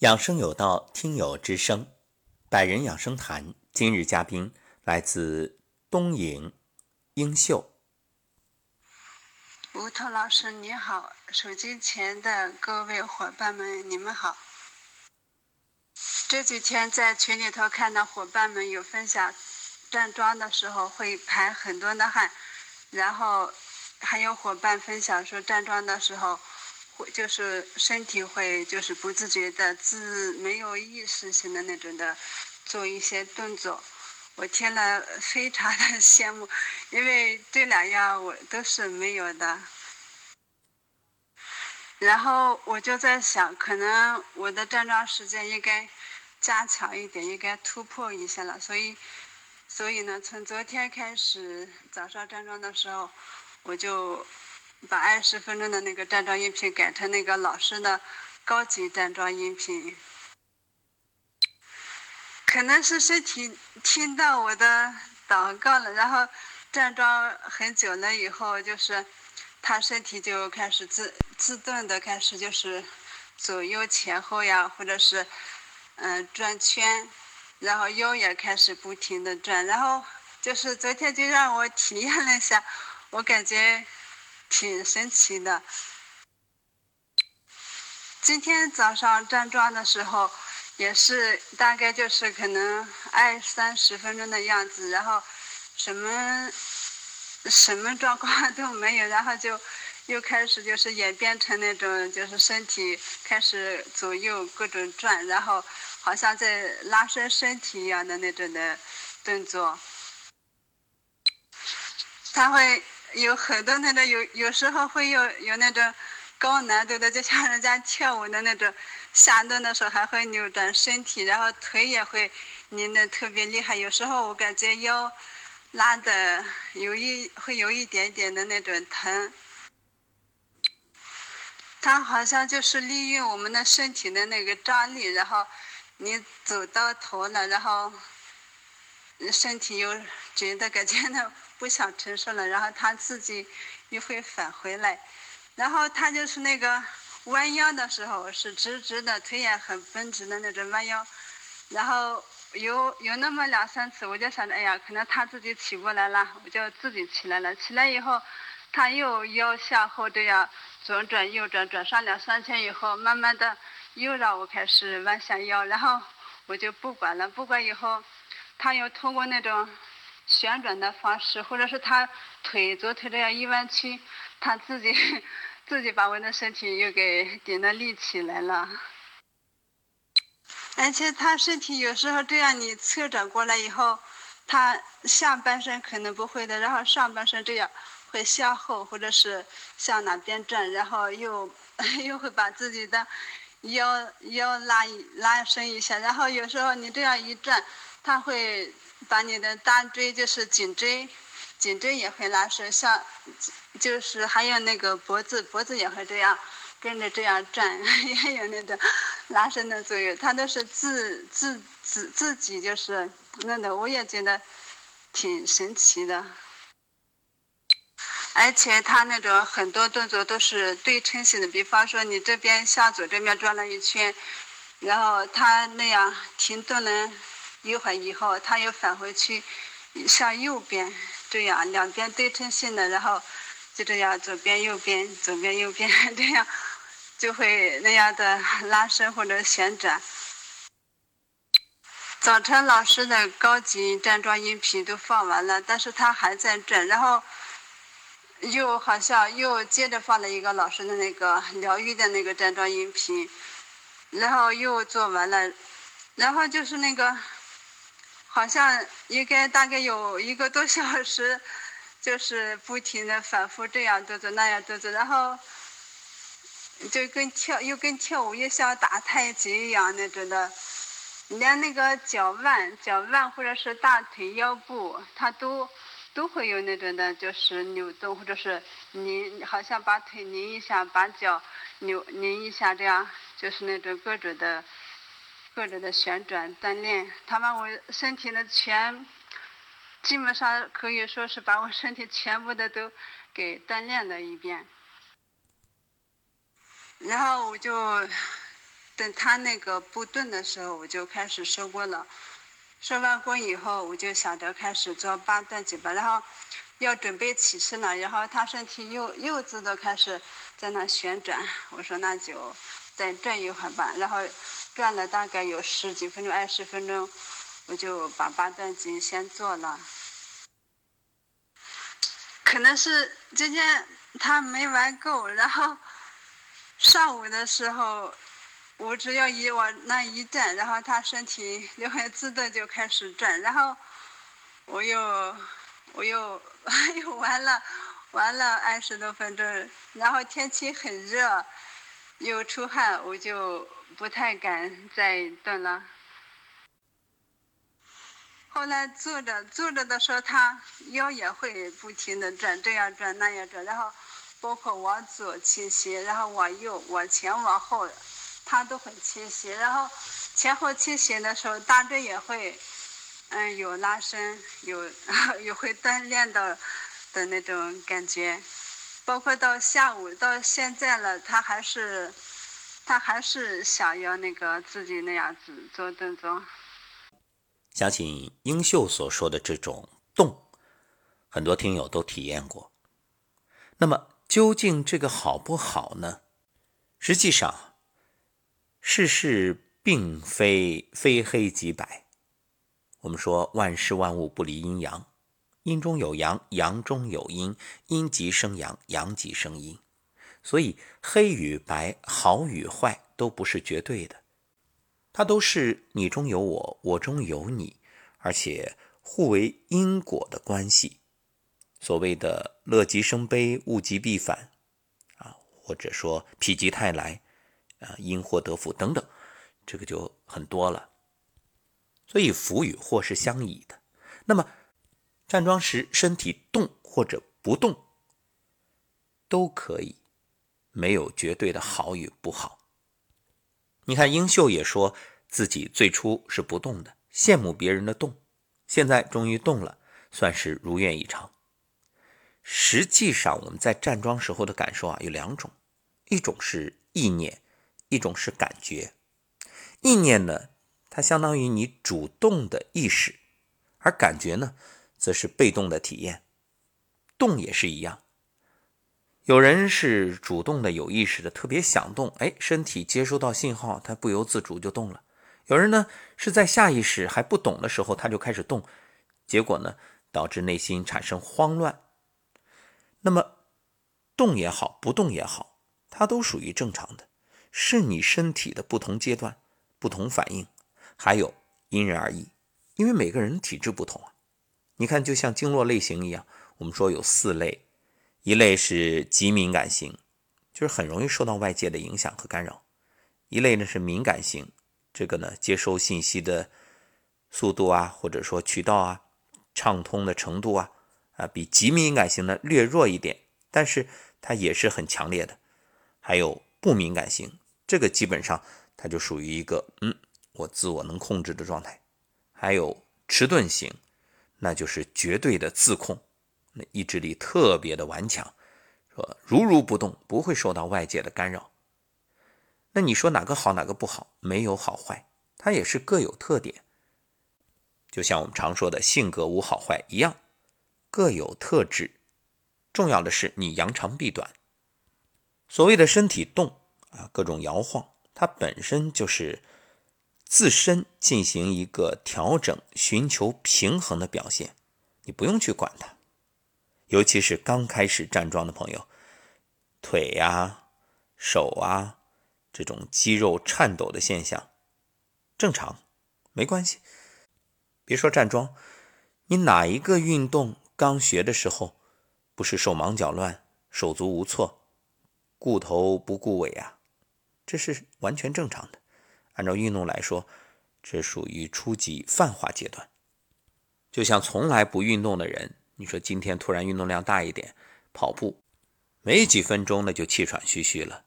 养生有道，听友之声，百人养生谈。今日嘉宾来自东营，英秀。吴桐老师你好，手机前的各位伙伴们，你们好。这几天在群里头看到伙伴们有分享，站桩的时候会排很多的汗，然后还有伙伴分享说站桩的时候。就是身体会就是不自觉的自没有意识性的那种的做一些动作，我听了非常的 羡慕，因为这两样我都是没有的。然后我就在想，可能我的站桩时间应该加强一点，应该突破一下了。所以，所以呢，从昨天开始早上站桩的时候，我就。把二十分钟的那个站桩音频改成那个老师的高级站桩音频，可能是身体听到我的祷告了，然后站桩很久了以后，就是他身体就开始自自动的开始就是左右前后呀，或者是嗯转圈，然后腰也开始不停的转，然后就是昨天就让我体验了一下，我感觉。挺神奇的。今天早上站桩的时候，也是大概就是可能二三十分钟的样子，然后什么什么状况都没有，然后就又开始就是演变成那种就是身体开始左右各种转，然后好像在拉伸身体一样的那种的动作，他会。有很多那种有有时候会有有那种高难度的，就像人家跳舞的那种，下蹲的时候还会扭转身体，然后腿也会拧得特别厉害。有时候我感觉腰拉的有一会有一点点的那种疼。它好像就是利用我们的身体的那个张力，然后你走到头了，然后身体又觉得感觉那。不想承受了，然后他自己又会返回来，然后他就是那个弯腰的时候是直直的，腿也很绷直的那种弯腰，然后有有那么两三次，我就想着，哎呀，可能他自己起过来了，我就自己起来了。起来以后，他又腰向后这样左转右转，转上两三圈以后，慢慢的又让我开始弯下腰，然后我就不管了，不管以后，他又通过那种。旋转的方式，或者是他腿左腿这样一弯曲，他自己 自己把我的身体又给顶的立起来了。而且他身体有时候这样，你侧转过来以后，他下半身可能不会的，然后上半身这样会向后或者是向哪边转，然后又 又会把自己的腰腰拉拉伸一下，然后有时候你这样一转，他会。把你的大椎就是颈椎，颈椎也会拉伸，像就是还有那个脖子，脖子也会这样跟着这样转，也有那个拉伸的作用。它都是自自自自己就是那的，我也觉得挺神奇的。而且他那种很多动作都是对称性的，比方说你这边向左这边转了一圈，然后他那样停顿了。一会儿以后，他又返回去，向右边，这样两边对称性的，然后就这样左边右边，左边右边，这样就会那样的拉伸或者旋转。早晨老师的高级站桩音频都放完了，但是他还在转，然后又好像又接着放了一个老师的那个疗愈的那个站桩音频，然后又做完了，然后就是那个。好像应该大概有一个多小时，就是不停的反复这样做做那样做做，然后就跟跳又跟跳舞又像打太极一样那种的，连那个脚腕、脚腕或者是大腿、腰部，它都都会有那种的，就是扭动或者是拧，好像把腿拧一下，把脚扭拧一下，这样就是那种各种的。各种的旋转锻炼，他把我身体的全，基本上可以说是把我身体全部的都给锻炼了一遍。然后我就等他那个不动的时候，我就开始收工了。收完锅以后，我就想着开始做八段锦吧，然后要准备起身了，然后他身体又又自动开始在那旋转，我说那就再转一会儿吧，然后转了大概有十几分钟、二十分钟，我就把八段锦先做了。可能是今天他没玩够，然后上午的时候。我只要一往那一站，然后他身体就会自动就开始转，然后我又我又 又玩了玩了二十多分钟，然后天气很热，又出汗，我就不太敢再动了。后来坐着坐着的时候，他腰也会不停的转，这样转那样转，然后包括往左倾斜，然后往右、往前、往后。他都很倾斜，然后前后倾斜的时候，大椎也会，嗯，有拉伸，有 也会锻炼的的那种感觉。包括到下午到现在了，他还是，他还是想要那个自己那样子做动作。相信英秀所说的这种动，很多听友都体验过。那么究竟这个好不好呢？实际上。世事并非非黑即白，我们说万事万物不离阴阳，阴中有阳，阳中有阴，阴极生阳，阳极生阴，所以黑与白、好与坏都不是绝对的，它都是你中有我，我中有你，而且互为因果的关系。所谓的乐极生悲，物极必反，啊，或者说否极泰来。啊，因祸得福等等，这个就很多了。所以福与祸是相倚的。那么站桩时身体动或者不动都可以，没有绝对的好与不好。你看英秀也说自己最初是不动的，羡慕别人的动，现在终于动了，算是如愿以偿。实际上我们在站桩时候的感受啊有两种，一种是意念。一种是感觉，意念呢，它相当于你主动的意识，而感觉呢，则是被动的体验。动也是一样，有人是主动的、有意识的，特别想动，哎，身体接收到信号，他不由自主就动了。有人呢是在下意识还不懂的时候，他就开始动，结果呢导致内心产生慌乱。那么动也好，不动也好，它都属于正常的。是你身体的不同阶段、不同反应，还有因人而异，因为每个人体质不同啊。你看，就像经络类型一样，我们说有四类，一类是极敏感型，就是很容易受到外界的影响和干扰；一类呢是敏感型，这个呢接收信息的速度啊，或者说渠道啊，畅通的程度啊，啊比极敏感型呢略弱一点，但是它也是很强烈的。还有不敏感型。这个基本上它就属于一个嗯，我自我能控制的状态。还有迟钝型，那就是绝对的自控，那意志力特别的顽强，说如如不动，不会受到外界的干扰。那你说哪个好，哪个不好？没有好坏，它也是各有特点。就像我们常说的性格无好坏一样，各有特质。重要的是你扬长避短。所谓的身体动。啊，各种摇晃，它本身就是自身进行一个调整、寻求平衡的表现，你不用去管它。尤其是刚开始站桩的朋友，腿呀、手啊这种肌肉颤抖的现象，正常，没关系。别说站桩，你哪一个运动刚学的时候，不是手忙脚乱、手足无措、顾头不顾尾啊？这是完全正常的。按照运动来说，这属于初级泛化阶段。就像从来不运动的人，你说今天突然运动量大一点，跑步，没几分钟呢就气喘吁吁了。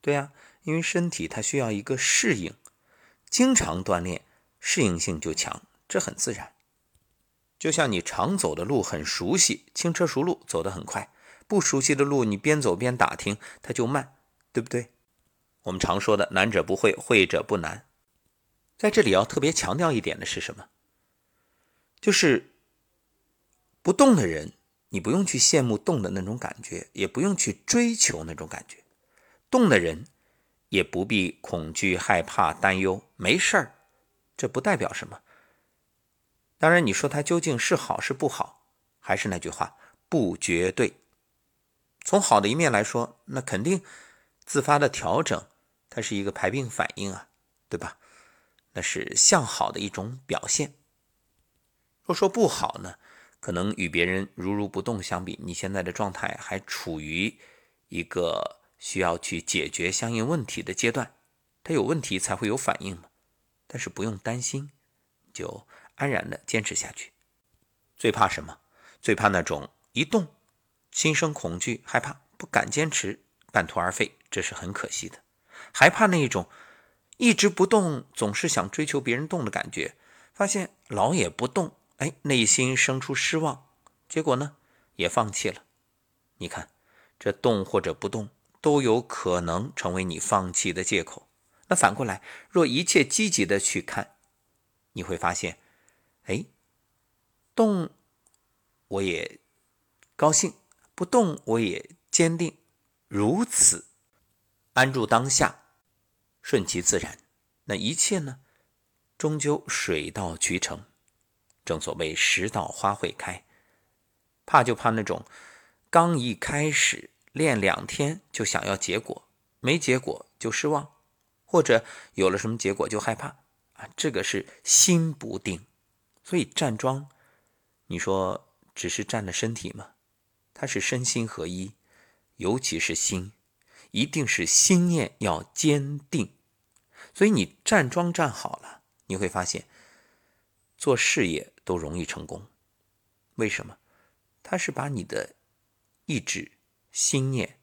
对呀，因为身体它需要一个适应，经常锻炼，适应性就强，这很自然。就像你常走的路很熟悉，轻车熟路，走得很快；不熟悉的路，你边走边打听，它就慢，对不对？我们常说的“难者不会，会者不难”。在这里要特别强调一点的是什么？就是不动的人，你不用去羡慕动的那种感觉，也不用去追求那种感觉；动的人也不必恐惧、害怕、担忧，没事儿。这不代表什么。当然，你说它究竟是好是不好，还是那句话，不绝对。从好的一面来说，那肯定自发的调整，它是一个排病反应啊，对吧？那是向好的一种表现。若说不好呢，可能与别人如如不动相比，你现在的状态还处于一个需要去解决相应问题的阶段，它有问题才会有反应嘛。但是不用担心，就安然的坚持下去。最怕什么？最怕那种一动心生恐惧、害怕，不敢坚持，半途而废，这是很可惜的。还怕那种。一直不动，总是想追求别人动的感觉，发现老也不动，哎，内心生出失望，结果呢，也放弃了。你看，这动或者不动都有可能成为你放弃的借口。那反过来，若一切积极的去看，你会发现，哎，动我也高兴，不动我也坚定，如此安住当下。顺其自然，那一切呢，终究水到渠成。正所谓时到花会开，怕就怕那种刚一开始练两天就想要结果，没结果就失望，或者有了什么结果就害怕啊，这个是心不定。所以站桩，你说只是站了身体吗？它是身心合一，尤其是心，一定是心念要坚定。所以你站桩站好了，你会发现做事业都容易成功。为什么？它是把你的意志、心念、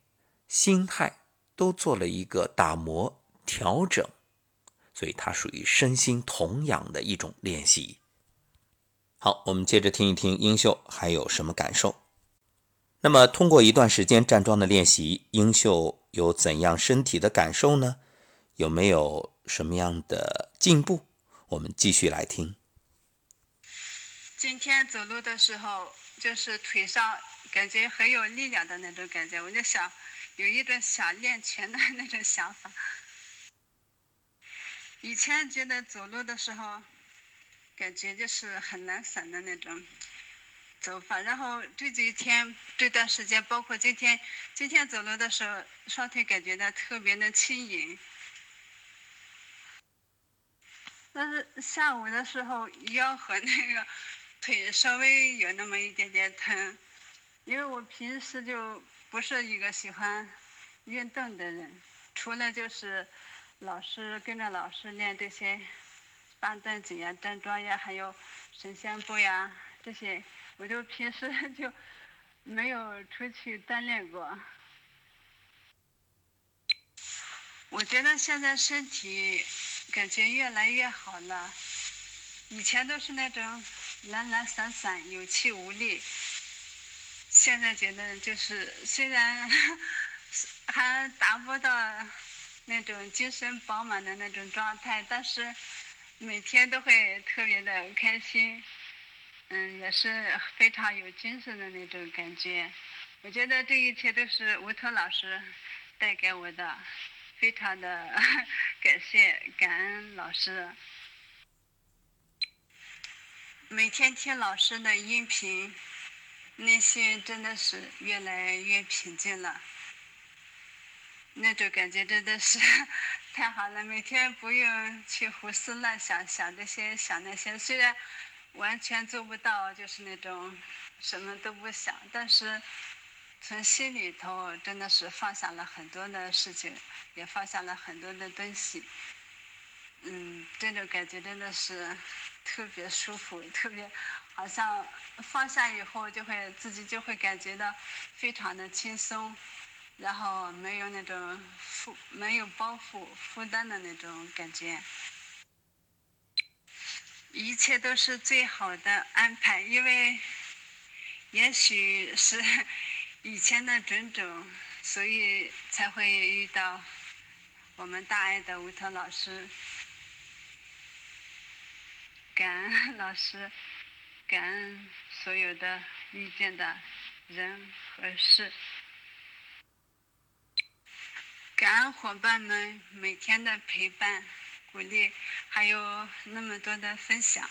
心态都做了一个打磨调整，所以它属于身心同养的一种练习。好，我们接着听一听英秀还有什么感受。那么，通过一段时间站桩的练习，英秀有怎样身体的感受呢？有没有？什么样的进步？我们继续来听。今天走路的时候，就是腿上感觉很有力量的那种感觉，我就想有一种想练拳的那种想法。以前觉得走路的时候，感觉就是很难散的那种走法，然后这几天这段时间，包括今天，今天走路的时候，双腿感觉到特别的轻盈。但是下午的时候腰和那个 腿稍微有那么一点点疼，因为我平时就不是一个喜欢运动的人，除了就是老师跟着老师练这些搬凳子呀、站桩呀，还有神仙步呀这些，我就平时 就没有出去锻炼过。我觉得现在身体。感觉越来越好了，以前都是那种懒懒散散、有气无力，现在觉得就是虽然 还达不到那种精神饱满的那种状态，但是每天都会特别的开心，嗯，也是非常有精神的那种感觉。我觉得这一切都是吴桐老师带给我的。非常的 感谢感恩老师，每天听老师的音频，内心真的是越来越平静了。那种感觉真的是 太好了，每天不用去胡思乱想，想这些想那些。虽然完全做不到，就是那种什么都不想，但是。从心里头真的是放下了很多的事情，也放下了很多的东西。嗯，这种感觉真的是特别舒服，特别好像放下以后就会自己就会感觉到非常的轻松，然后没有那种负没有包袱负担的那种感觉。一切都是最好的安排，因为也许是。以前的种种，所以才会遇到我们大爱的吴涛老师，感恩老师，感恩所有的遇见的人和事，感恩伙伴们每天的陪伴、鼓励，还有那么多的分享。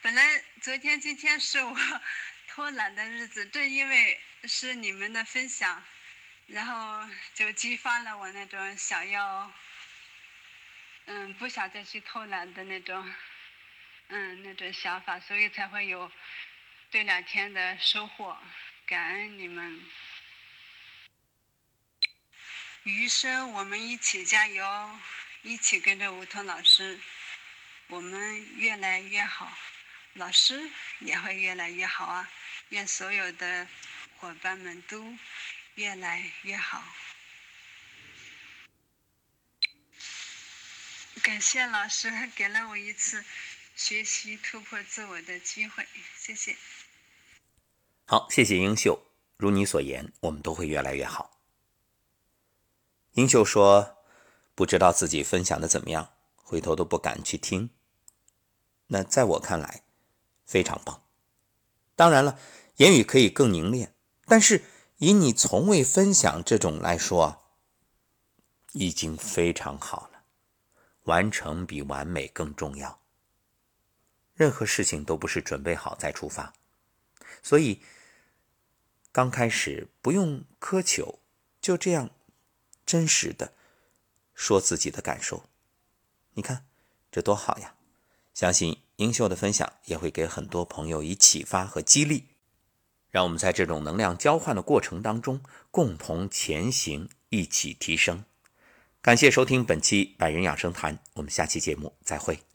本来昨天、今天是我偷懒的日子，正因为是你们的分享，然后就激发了我那种想要，嗯，不想再去偷懒的那种，嗯，那种想法，所以才会有这两天的收获。感恩你们，余生我们一起加油，一起跟着吴桐老师，我们越来越好。老师也会越来越好啊！愿所有的伙伴们都越来越好。感谢老师给了我一次学习突破自我的机会，谢谢。好，谢谢英秀。如你所言，我们都会越来越好。英秀说：“不知道自己分享的怎么样，回头都不敢去听。”那在我看来，非常棒，当然了，言语可以更凝练，但是以你从未分享这种来说，已经非常好了。完成比完美更重要。任何事情都不是准备好再出发，所以刚开始不用苛求，就这样真实的说自己的感受，你看这多好呀！相信。英秀的分享也会给很多朋友以启发和激励，让我们在这种能量交换的过程当中共同前行，一起提升。感谢收听本期百人养生谈，我们下期节目再会。